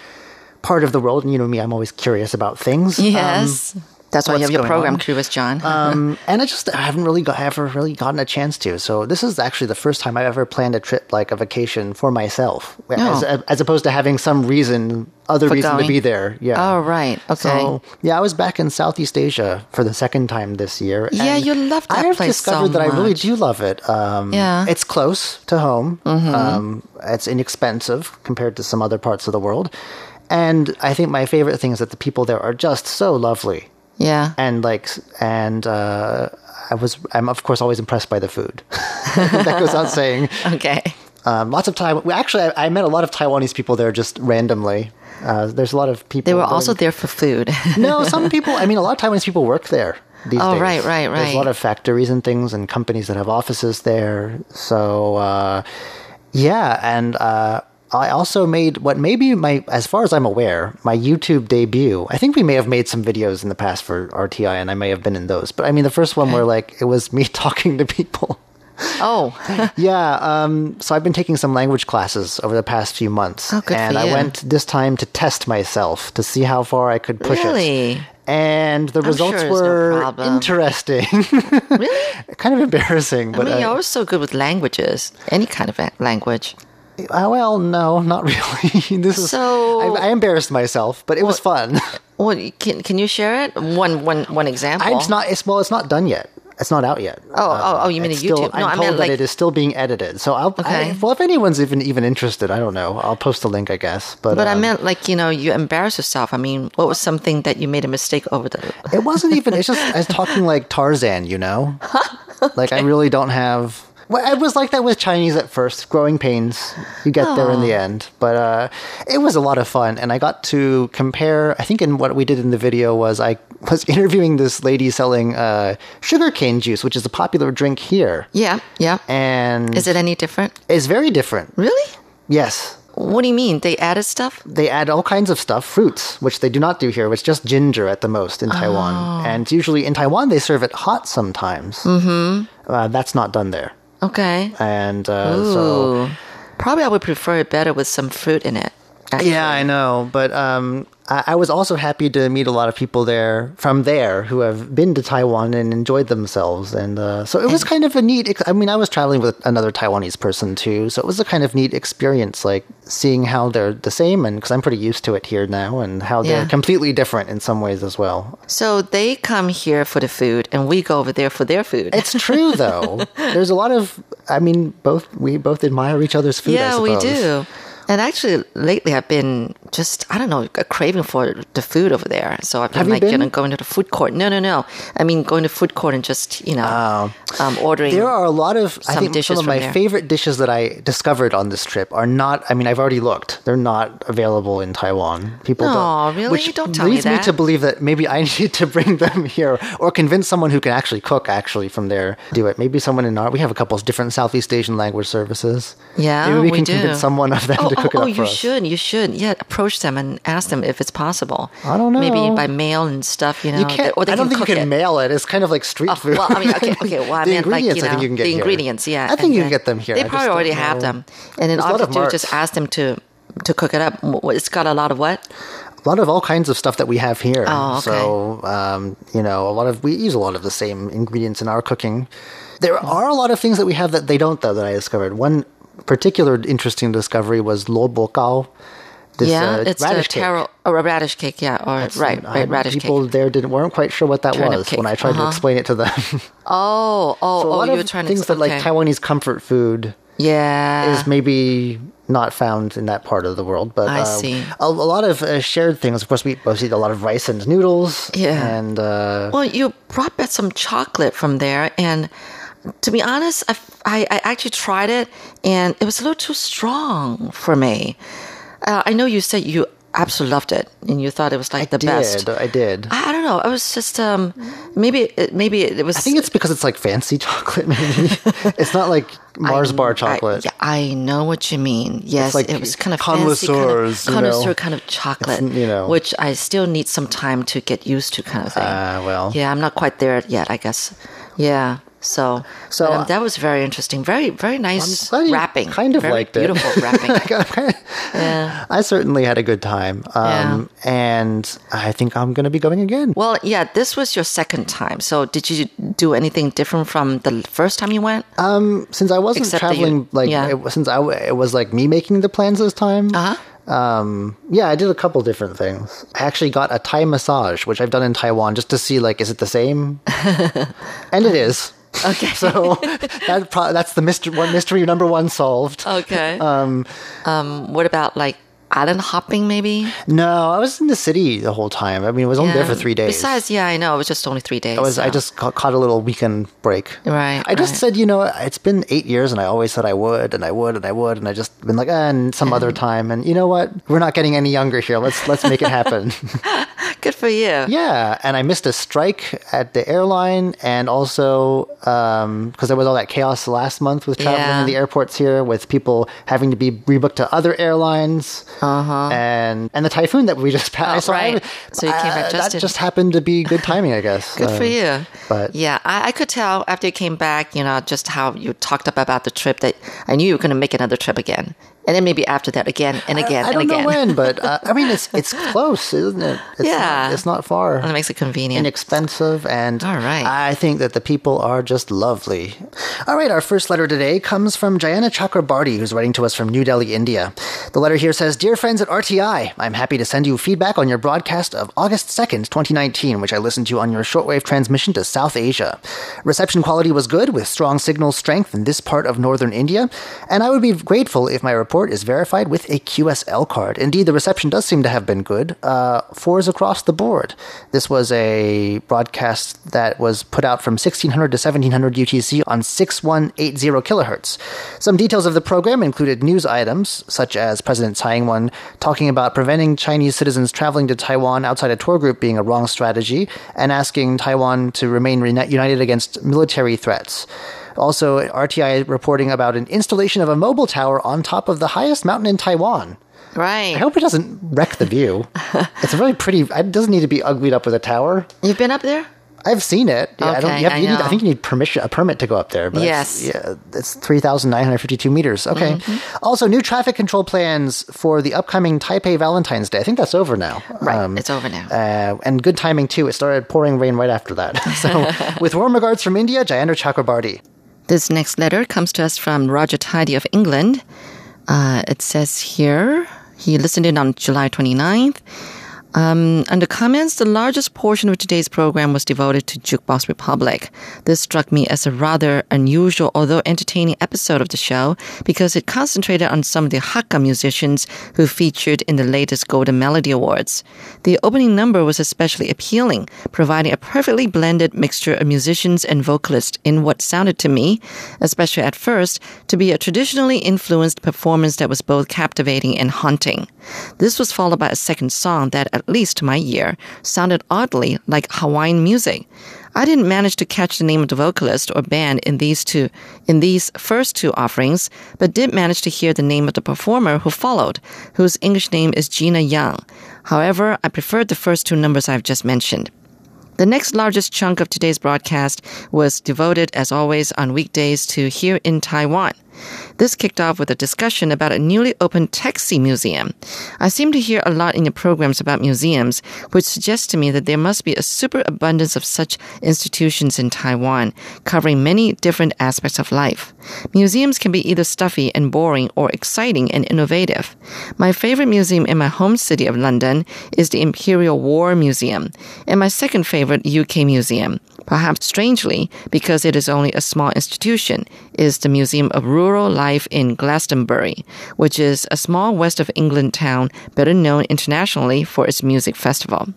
Speaker 5: part of the world. And you know me, I'm always curious about things. Um,
Speaker 8: Yes. That's why you have your program
Speaker 5: on?
Speaker 8: crew with John.
Speaker 5: um, and I just I haven't really got, ever really gotten a chance to. So this is actually the first time I've ever planned a trip like a vacation for myself, as, as opposed to having some reason, other
Speaker 8: For
Speaker 5: reason
Speaker 8: going?
Speaker 5: to be there. Yeah.
Speaker 8: oh, right. Okay.
Speaker 5: So yeah, I was back in Southeast Asia for the second time this year.
Speaker 8: Yeah,
Speaker 5: and
Speaker 8: you love that
Speaker 5: I've
Speaker 8: place so
Speaker 5: discovered that I really do love it. Um,
Speaker 8: Yeah. Mm-hmm.
Speaker 5: it's close to home. Um, it's inexpensive compared to some other parts of the world, and I think my favorite thing is that the people there are just so lovely
Speaker 8: yeah.
Speaker 5: and like and uh, I was I'm of course always impressed by the food. that goes without saying.
Speaker 8: Okay.
Speaker 5: Um, lots of Taiwan. Well, actually, I, I met a lot of Taiwanese people there just randomly. Uh, there's a lot of people.
Speaker 8: They were
Speaker 5: going-
Speaker 8: also there for food.
Speaker 5: no, some people. I mean, a lot of Taiwanese people work there these
Speaker 8: Oh,
Speaker 5: days.
Speaker 8: right, right,
Speaker 5: There's a lot of factories and things, and companies that have offices there. So, uh, yeah, and uh, I also made what maybe my, as far as I'm aware, my YouTube debut. I think we may have made some videos in the past for RTI, and I may have been in those. But I mean, the first one where like it was me talking to people.
Speaker 8: oh.
Speaker 5: Yeah, um, so I've been taking some language classes over the past few months.
Speaker 8: Oh,
Speaker 5: and I went this time to test myself to see how far I could push
Speaker 8: Really?
Speaker 5: it. And the results
Speaker 8: sure it's no
Speaker 5: were interesting.
Speaker 8: really?
Speaker 5: kind of embarrassing,
Speaker 8: I
Speaker 5: but
Speaker 8: mean,
Speaker 5: uh,
Speaker 8: you're so good with languages, any kind of language.
Speaker 5: Uh, well, no, not really. this is
Speaker 8: So-
Speaker 5: I, I embarrassed myself, but it was fun.
Speaker 8: What can can you share it? One one one example.
Speaker 5: it's not. It's well, it's not done yet. It's not out yet.
Speaker 8: Oh, oh, oh, you mean YouTube?
Speaker 5: Still,
Speaker 8: No,
Speaker 5: I'm
Speaker 8: I
Speaker 5: told
Speaker 8: meant
Speaker 5: that
Speaker 8: like-
Speaker 5: it is still being edited. So I'll.
Speaker 8: Okay.
Speaker 5: I, well, if anyone's even even interested, I don't know. I'll post a link, I guess. But
Speaker 8: But I
Speaker 5: um,
Speaker 8: meant like you know you embarrass yourself. I mean, what was something that you made a mistake over the?
Speaker 5: It wasn't even. It's just I was talking like Tarzan, you know. Like I really don't have. Well, it was like that with Chinese at first. Growing pains, you get there in the end. But uh, it was a lot of fun, and I got to compare. I think in what we did in the video was I was interviewing this lady selling uh, sugarcane juice, which is a popular drink here,
Speaker 8: Yeah, yeah.
Speaker 5: and
Speaker 8: Is it any different?
Speaker 5: it's very different.
Speaker 8: Really?
Speaker 5: Yes.
Speaker 8: What do you mean? They added stuff?
Speaker 5: they add all kinds of stuff, fruits, which they do not do here. It's just ginger at the most in Taiwan, and usually in Taiwan they serve it hot sometimes. Mm-hmm. Uh, that's not done there,
Speaker 8: Okay.
Speaker 5: and uh, so
Speaker 8: Probably I would prefer it better with some fruit in it. actually.
Speaker 5: yeah, I know. But um, I, I was also happy to meet a lot of people there from there who have been to Taiwan and enjoyed themselves, and uh, so it was kind of a neat. I mean, I was traveling with another Taiwanese person too, so it was a kind of neat experience, like seeing how they're the same, and because I'm pretty used to it here now, and how they're completely different in some ways as well.
Speaker 8: So they come here for the food, and we go over there for their food.
Speaker 5: It's true though. There's a lot of. I mean, both we both admire each other's food. I
Speaker 8: yeah, we do. And actually, lately I've been just I don't know a craving for the food over there. So I've been
Speaker 5: Have
Speaker 8: like you
Speaker 5: been?
Speaker 8: know going to the food court. No, no, no. I mean going to food court and just you know um, ordering.
Speaker 5: There are a lot of. I think
Speaker 8: dishes
Speaker 5: some of my
Speaker 8: there.
Speaker 5: favorite dishes that I discovered on this trip are not. I mean, I've already looked. They're not available in Taiwan. People don't.
Speaker 8: really?
Speaker 5: Which
Speaker 8: Don't tell me
Speaker 5: leads me,
Speaker 8: that.
Speaker 5: to believe that maybe I need to bring them here, or convince someone who can actually cook actually from there do it. Maybe someone in our. We have a couple of different Southeast Asian language services.
Speaker 8: Yeah,
Speaker 5: maybe we,
Speaker 8: we
Speaker 5: can
Speaker 8: do.
Speaker 5: convince someone of them
Speaker 8: Oh,
Speaker 5: to
Speaker 8: oh,
Speaker 5: cook it
Speaker 8: oh
Speaker 5: up
Speaker 8: you
Speaker 5: for us.
Speaker 8: should, you should. Yeah, approach them and ask them if it's possible.
Speaker 5: I don't know.
Speaker 8: Maybe by mail and stuff, you know.
Speaker 5: You can't.
Speaker 8: or they
Speaker 5: I don't think you can
Speaker 8: it.
Speaker 5: mail it. It's kind of like street
Speaker 8: Oh,
Speaker 5: food.
Speaker 8: well, I mean, okay, okay. Well, I
Speaker 5: the
Speaker 8: meant like you know
Speaker 5: I think you can get
Speaker 8: the
Speaker 5: here.
Speaker 8: ingredients. Yeah,
Speaker 5: I think you can get them here.
Speaker 8: They probably already have them, and then all you do is just ask them to to cook it up. It's got a lot of what?
Speaker 5: a lot of all kinds of stuff that we have here.
Speaker 8: Oh, okay.
Speaker 5: So, um, you know, a lot of we use a lot of the same ingredients in our cooking. There are a lot of things that we have that they don't, though. That I discovered. One particular interesting discovery was lo bo gao. this
Speaker 8: yeah,
Speaker 5: uh,
Speaker 8: it's
Speaker 5: radish
Speaker 8: a
Speaker 5: cake.
Speaker 8: taro or a radish cake. Yeah, or right,
Speaker 5: I-
Speaker 8: right, radish
Speaker 5: people
Speaker 8: cake.
Speaker 5: there didn't weren't quite sure what that
Speaker 8: Turnip
Speaker 5: was
Speaker 8: cake,
Speaker 5: when I tried to
Speaker 8: uh-huh.
Speaker 5: explain it to them.
Speaker 8: Oh, oh,
Speaker 5: so
Speaker 8: oh! You
Speaker 5: of
Speaker 8: were trying
Speaker 5: things
Speaker 8: to
Speaker 5: that like. Taiwanese comfort food
Speaker 8: Yeah,
Speaker 5: is maybe not found in that part of the world. But
Speaker 8: I
Speaker 5: uh,
Speaker 8: see.
Speaker 5: A, a lot of uh, shared things. Of course, we both eat a lot of rice and noodles.
Speaker 8: Yeah.
Speaker 5: and uh,
Speaker 8: Well, you brought back some chocolate from there, and to be honest, I, I, I actually tried it, and it was a little too strong for me. Uh, I know you said you absolutely loved it, and you thought it was like
Speaker 5: I
Speaker 8: the best.
Speaker 5: did. I did.
Speaker 8: I, I don't know. I was just um, maybe it, maybe it was.
Speaker 5: I think it's because it's like fancy chocolate. Maybe it's not like Mars bar chocolate.
Speaker 8: I, yeah, I know what you mean. Yes,
Speaker 5: like
Speaker 8: it was kind of fancy, kind
Speaker 5: connoisseurs,
Speaker 8: of,
Speaker 5: you know.
Speaker 8: connoisseur kind of chocolate,
Speaker 5: It's, you know.
Speaker 8: which I still need some time to get used to, kind of thing.
Speaker 5: Ah, well.
Speaker 8: yeah, I'm not quite there yet. I guess. Yeah. So,
Speaker 5: So,
Speaker 8: um, that was very interesting. Very, very nice
Speaker 5: glad you
Speaker 8: rapping.
Speaker 5: kind of
Speaker 8: very
Speaker 5: liked it.
Speaker 8: beautiful wrapping.
Speaker 5: yeah. I certainly had a good time. Um, And I think I'm going to be going again.
Speaker 8: Well, yeah, this was your second time. So, did you do anything different from the first time you went?
Speaker 5: Since I wasn't
Speaker 8: Except that you-
Speaker 5: traveling, like,
Speaker 8: yeah.
Speaker 5: it, since I, it was like me making the plans this time.
Speaker 8: Uh huh.
Speaker 5: Um, yeah, I did a couple different things. I actually got a Thai massage, which I've done in Taiwan just to see, like, is it the same? and it is.
Speaker 8: Okay.
Speaker 5: So that pro- that's the mystery, one mystery number one solved.
Speaker 8: Okay. Um, um, what about like island hopping, maybe?
Speaker 5: No, I was in the city the whole time. I mean, I was only there for three days.
Speaker 8: Besides, yeah, I know it was just only three days.
Speaker 5: I was I just ca- caught a little weekend break.
Speaker 8: Right,
Speaker 5: I just
Speaker 8: right.
Speaker 5: said, you know, it's been eight years, and I always said I would, and I would, and I would, and I just been like, ah, and some other time, and you know what? We're not getting any younger here. Let's let's make it happen.
Speaker 8: good for you.
Speaker 5: yeah, and I missed a strike at the airline, and also because there was all that chaos last month with traveling
Speaker 8: Yeah.
Speaker 5: in the airports here, with people having to be rebooked to other airlines, uh-huh. and and the typhoon that we just passed.
Speaker 8: Oh, right. So you came back just
Speaker 5: that just happened to be good timing, I guess.
Speaker 8: Good for
Speaker 5: Um,
Speaker 8: you.
Speaker 5: but-
Speaker 8: yeah, I, I could tell after you came back, you know, just how you talked up about the trip that I knew you were going to make another trip again, and then maybe after that again and again
Speaker 5: I
Speaker 8: and
Speaker 5: don't
Speaker 8: again.
Speaker 5: know when, but uh, I mean, it's it's close, isn't it? It's
Speaker 8: Yeah.
Speaker 5: not, it's not far.
Speaker 8: That makes it convenient.
Speaker 5: Inexpensive, and
Speaker 8: All right.
Speaker 5: I think that the people are just lovely. All right, our first letter today comes from Jayanta Chakrabarti, who's writing to us from New Delhi, India. The letter here says, "Dear friends at RTI, I'm happy to send you feedback on your broadcast of August 2nd, 2019, which I listened to on your shortwave transmission to South Asia. Reception quality was good, with strong signal strength in this part of northern India, and I would be grateful if my report is verified with a QSL card. Indeed, the reception does seem to have been good. Uh, fours across the board. This was a broadcast that was put out from 1600 to 1700 UTC on 6180 kilohertz. Some details of the program included news items, such as President Tsai Ing-wen talking about preventing Chinese citizens traveling to Taiwan outside a tour group being a wrong strategy, and asking Taiwan to remain united against military threats. Also, RTI reporting about an installation of a mobile tower on top of the highest mountain in Taiwan.
Speaker 8: right.
Speaker 5: I hope it doesn't wreck the view. it's a really pretty. It doesn't need to be uglied up with a tower.
Speaker 8: You've been up there?
Speaker 5: I've seen it. Yeah, I don't.
Speaker 8: Okay,
Speaker 5: You have,
Speaker 8: I
Speaker 5: you need, I think you need permission, a permit to go up there. But
Speaker 8: Yes.
Speaker 5: it's, yeah, it's three thousand nine hundred fifty-two meters. Okay.
Speaker 8: Mm-hmm.
Speaker 5: Also, new traffic control plans for the upcoming Taipei Valentine's Day. I think that's over now.
Speaker 8: Right.
Speaker 5: Um,
Speaker 8: it's over now.
Speaker 5: uh, and good timing too. It started pouring rain right after that. So, with warm regards from India, Jayendra Chakrabarti.
Speaker 8: This next letter comes to us from Roger Tidy of England. Uh, it says here, he listened in on July 29th. Um, under comments, the largest portion of today's program was devoted to Jukebox Republic. This struck me as a rather unusual, although entertaining episode of the show because it concentrated on some of the Hakka musicians who featured in the latest Golden Melody Awards. The opening number was especially appealing, providing a perfectly blended mixture of musicians and vocalists in what sounded to me, especially at first, to be a traditionally influenced performance that was both captivating and haunting. This was followed by a second song that, at least my ear, sounded oddly like Hawaiian music. I didn't manage to catch the name of the vocalist or band in these two, in these first two offerings, but did manage to hear the name of the performer who followed, whose English name is Gina Young. However, I preferred the first two numbers I've just mentioned. The next largest chunk of today's broadcast was devoted, as always, on weekdays to Here in Taiwan. This kicked off with a discussion about a newly opened taxi museum. I seem to hear a lot in your programs about museums, which suggests to me that there must be a superabundance of such institutions in Taiwan, covering many different aspects of life. Museums can be either stuffy and boring or exciting and innovative. My favorite museum in my home city of London is the Imperial War Museum, and my second favorite UK museum, perhaps strangely because it is only a small institution, is the Museum of Rural Life in Glastonbury, which is a small west of England town better known internationally for its music festival.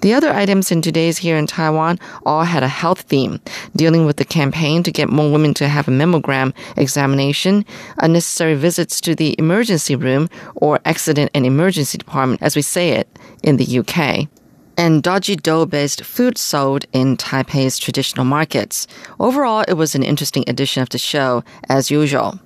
Speaker 8: The other items in today's Here in Taiwan all had a health theme, dealing with the campaign to get more women to have a mammogram examination, unnecessary visits to the emergency room or accident and emergency department, as we say it in the UK and dodgy dough based food sold in Taipei's traditional markets. Overall, it was an interesting edition of the show, as usual.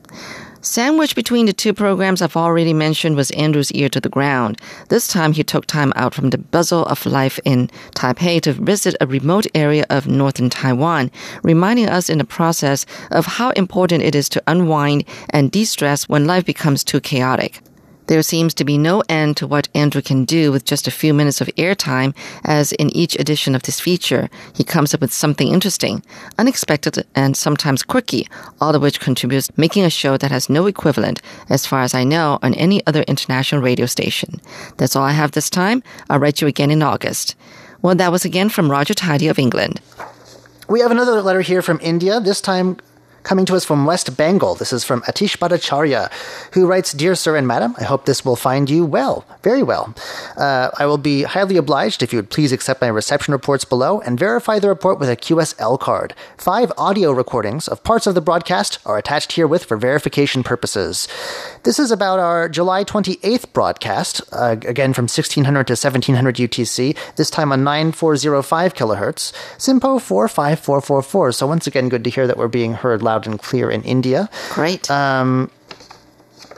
Speaker 8: Sandwiched between the two programs I've already mentioned was Andrew's Ear to the Ground. This time he took time out from the bustle of life in Taipei to visit a remote area of northern Taiwan, reminding us in the process of how important it is to unwind and de stress when life becomes too chaotic. There seems to be no end to what Andrew can do with just a few minutes of airtime, as in each edition of this feature, he comes up with something interesting, unexpected, and sometimes quirky, all of which contributes making a show that has no equivalent, as far as I know, on any other international radio station. That's all I have this time. I'll write you again in August. Well, that was again from Roger Tidy of England.
Speaker 5: We have another letter here from India, this time coming to us from West Bengal. This is from Atish Bhattacharya, who writes Dear Sir and Madam, I hope this will find you well, very well. Uh, I will be highly obliged if you would please accept my reception reports below and verify the report with a QSL card. Five audio recordings of parts of the broadcast are attached herewith for verification purposes. This is about our July 28th broadcast, uh, again from 1600 to 1700 UTC, this time on 9405 kilohertz, SINPO 45444. So once again, good to hear that we're being heard loud and clear in India.
Speaker 8: Great.
Speaker 5: Um,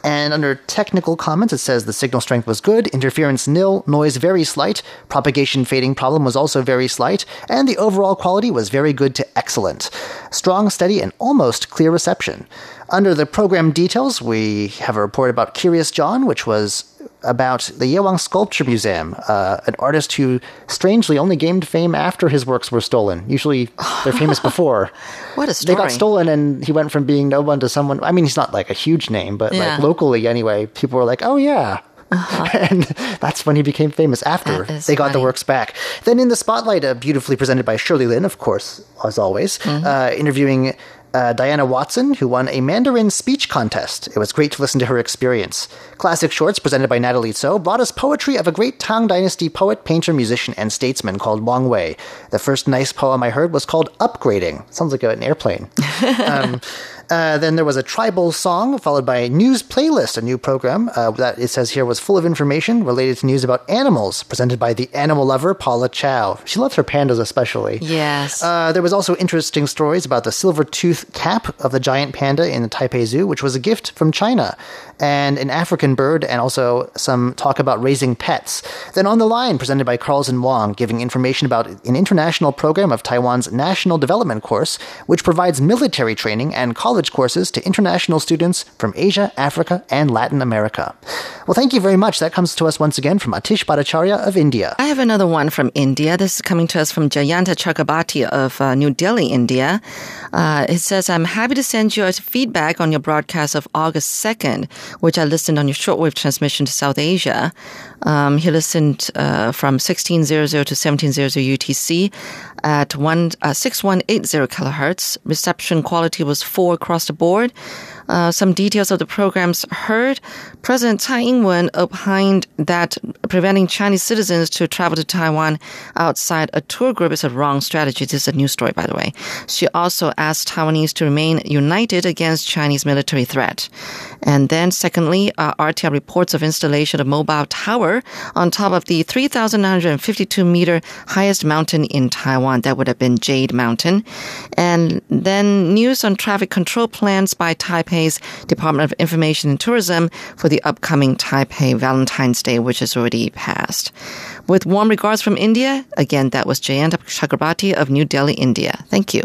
Speaker 5: and under technical comments, it says the signal strength was good, interference nil, noise very slight, propagation fading problem was also very slight, and the overall quality was very good to excellent. Strong, steady, and almost clear reception. Under the program details, we have a report about Curious John, which was about the Yewang Sculpture Museum, uh, an artist who strangely only gained fame after his works were stolen. Usually they're famous before.
Speaker 8: What a story.
Speaker 5: They got stolen and he went from being no one to someone. I mean, he's not like a huge name, but
Speaker 8: Yeah.
Speaker 5: like locally anyway, people were like, oh yeah. and that's when he became famous after
Speaker 8: Uh-huh.
Speaker 5: They got the works back. Then in the spotlight, uh, beautifully presented by Shirley Lin, of course, as always,
Speaker 8: Mm-hmm.
Speaker 5: uh, interviewing uh, Diana Watson, who won a Mandarin speech contest. It was great to listen to her experience. Classic Shorts, presented by Natalie Tso, brought us poetry of a great Tang Dynasty poet, painter, musician, and statesman called Wang Wei. The first nice poem I heard was called Upgrading. Sounds like an airplane. um, uh, then there was a tribal song, followed by a news playlist, a new program uh, that it says here was full of information related to news about animals, presented by the animal lover Paula Chow. She loves her pandas especially.
Speaker 8: Yes.
Speaker 5: Uh, there was also interesting stories about the silver tooth cap of the giant panda in the Taipei Zoo, which was a gift from China, and an African bird, and also some talk about raising pets. Then on the line, presented by Carlson Wong, giving information about an international program of Taiwan's National Development Course, which provides military training and college courses to international students from Asia, Africa, and Latin America. Well, thank you very much. That comes to us once again from Atish Bhattacharya of India.
Speaker 8: I have another one from India. This is coming to us from Jayanta Chakrabarti of uh, New Delhi, India. Uh, it says, I'm happy to send you feedback on your broadcast of August 2nd, which I listened on your shortwave transmission to South Asia. Um, he listened uh, from 1600 to 1700 UTC at one, uh, 6180 kilohertz. Reception quality was four across the board. Uh, some details of the programs heard. President Tsai Ing-wen opined that preventing Chinese citizens to travel to Taiwan outside a tour group is a wrong strategy. This is a news story, by the way. She also asked Taiwanese to remain united against Chinese military threat. And then, secondly, uh, RTI reports of installation of mobile tower on top of the 3,952 meter highest mountain in Taiwan. That would have been Jade Mountain. And then news on traffic control plans by Taipei's Department of Information and Tourism for the upcoming Taipei Valentine's Day, which has already passed. With warm regards from India, again, that was Jayanta Chakrabarti of New Delhi, India. Thank you.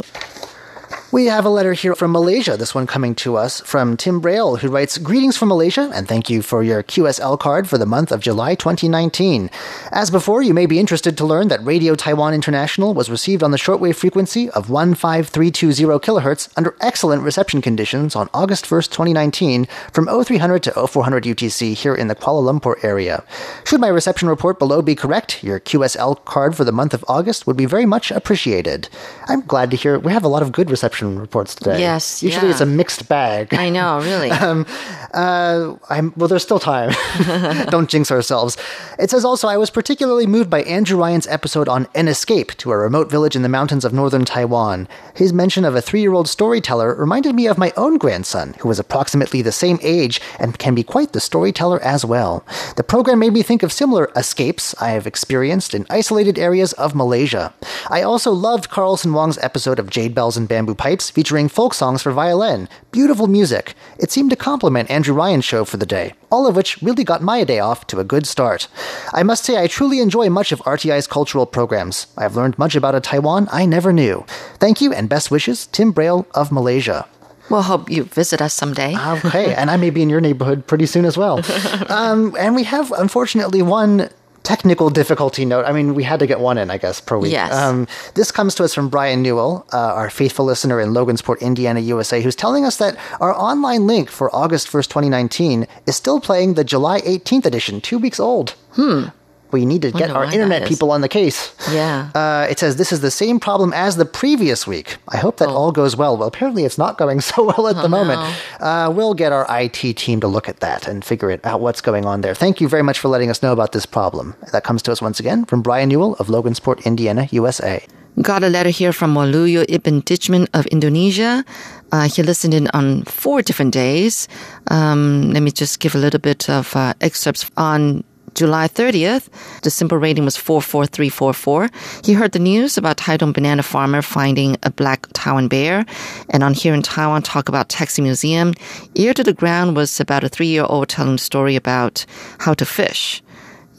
Speaker 5: We have a letter here from Malaysia, this one coming to us from Tim Braille, who writes Greetings from Malaysia, and thank you for your QSL card for the month of July 2019. As before, you may be interested to learn that Radio Taiwan International was received on the shortwave frequency of 15320 kHz under excellent reception conditions on August 1st, 2019, from 0300 to 0400 UTC here in the Kuala Lumpur area. Should my reception report below be correct, your QSL card for the month of August would be very much appreciated. I'm glad to hear we have a lot of good reception reports today.
Speaker 8: Yes,
Speaker 5: Usually
Speaker 8: yeah.
Speaker 5: it's a mixed bag.
Speaker 8: I know, really.
Speaker 5: Uh, I'm, well, there's still time. Don't jinx ourselves. It says also, I was particularly moved by Andrew Ryan's episode on An Escape to a remote village in the mountains of northern Taiwan. His mention of a three year old storyteller reminded me of my own grandson, who was approximately the same age and can be quite the storyteller as well. The program made me think of similar escapes I have experienced in isolated areas of Malaysia. I also loved Carlson Wong's episode of Jade Bells and Bamboo Pipes featuring folk songs for violin. Beautiful music. It seemed to complement Andrew Ryan's show for the day, all of which really got my day off to a good start. I must say, I truly enjoy much of RTI's cultural programs. I've learned much about a Taiwan I never knew. Thank you and best wishes, Tim Braille of Malaysia.
Speaker 8: We'll hope you visit us someday.
Speaker 5: Okay, and I may be in your neighborhood pretty soon as well. Um, and we have, unfortunately, one technical difficulty note. I mean, we had to get one in, I guess, per week.
Speaker 8: Yes.
Speaker 5: Um, this comes to us from Brian Newell, uh, our faithful listener in Logansport, Indiana, USA, who's telling us that our online link for August 1st, 2019 is still playing the July 18th edition, two weeks old. Hmm. We need to get our internet people on the case.
Speaker 8: Yeah.
Speaker 5: Uh, it says this is the same problem as the previous week. I hope that all goes well. Well, apparently it's not going so well at the moment. Uh, we'll get our IT team to look at that and figure it out what's going on there. Thank you very much for letting us know about this problem. That comes to us once again from Brian Newell of Logansport, Indiana, USA.
Speaker 8: Got a letter here from Waluyo Ibn Dijman of Indonesia. Uh, he listened in on four different days. Um, let me just give a little bit of uh, excerpts on July 30th, the SINPO rating was 44344. He heard the news about Taidong banana farmer finding a black Taiwan bear. And on Here in Taiwan, talk about Taxi Museum. Ear to the Ground was about a three year old telling a story about how to fish.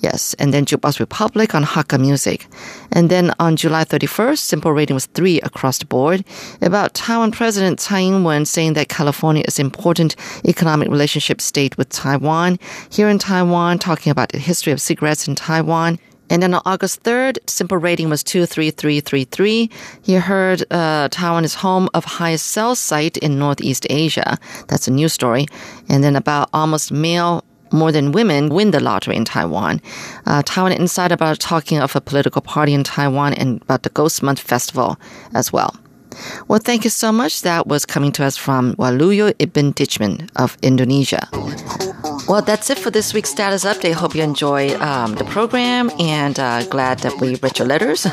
Speaker 8: Yes, and then Jukebox Republic on Hakka Music. And then on July 31st, SINPO rating was three across the board. About Taiwan President Tsai Ing-wen saying that California is an important economic relationship state with Taiwan. Here in Taiwan, talking about the history of cigarettes in Taiwan. And then on August 3rd, SINPO rating was 23333. He heard uh, Taiwan is home of highest sales site in Northeast Asia. That's a news story. And then about almost male more than women win the lottery in Taiwan. Uh, Taiwan Insider about talking of a political party in Taiwan and about the Ghost Month Festival as well. Well, thank you so much. That was coming to us from Waluyo Ibn Dijman of Indonesia. Well, that's it for this week's status update. Hope you enjoyed um, the program and uh, glad that we read your letters.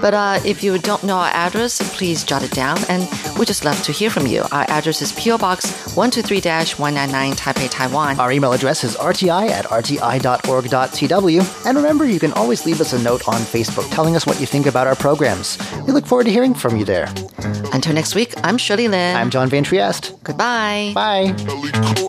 Speaker 8: but uh, if you don't know our address, please jot it down and we just love to hear from you. Our address is PO Box 123-199 Taipei, Taiwan.
Speaker 5: Our email address is rti at rti.org.tw. And remember, you can always leave us a note on Facebook telling us what you think about our programs. We look forward to hearing from you there.
Speaker 8: Until next week, I'm Shirley Lin.
Speaker 5: I'm John Van Trieste.
Speaker 8: Goodbye.
Speaker 5: Bye.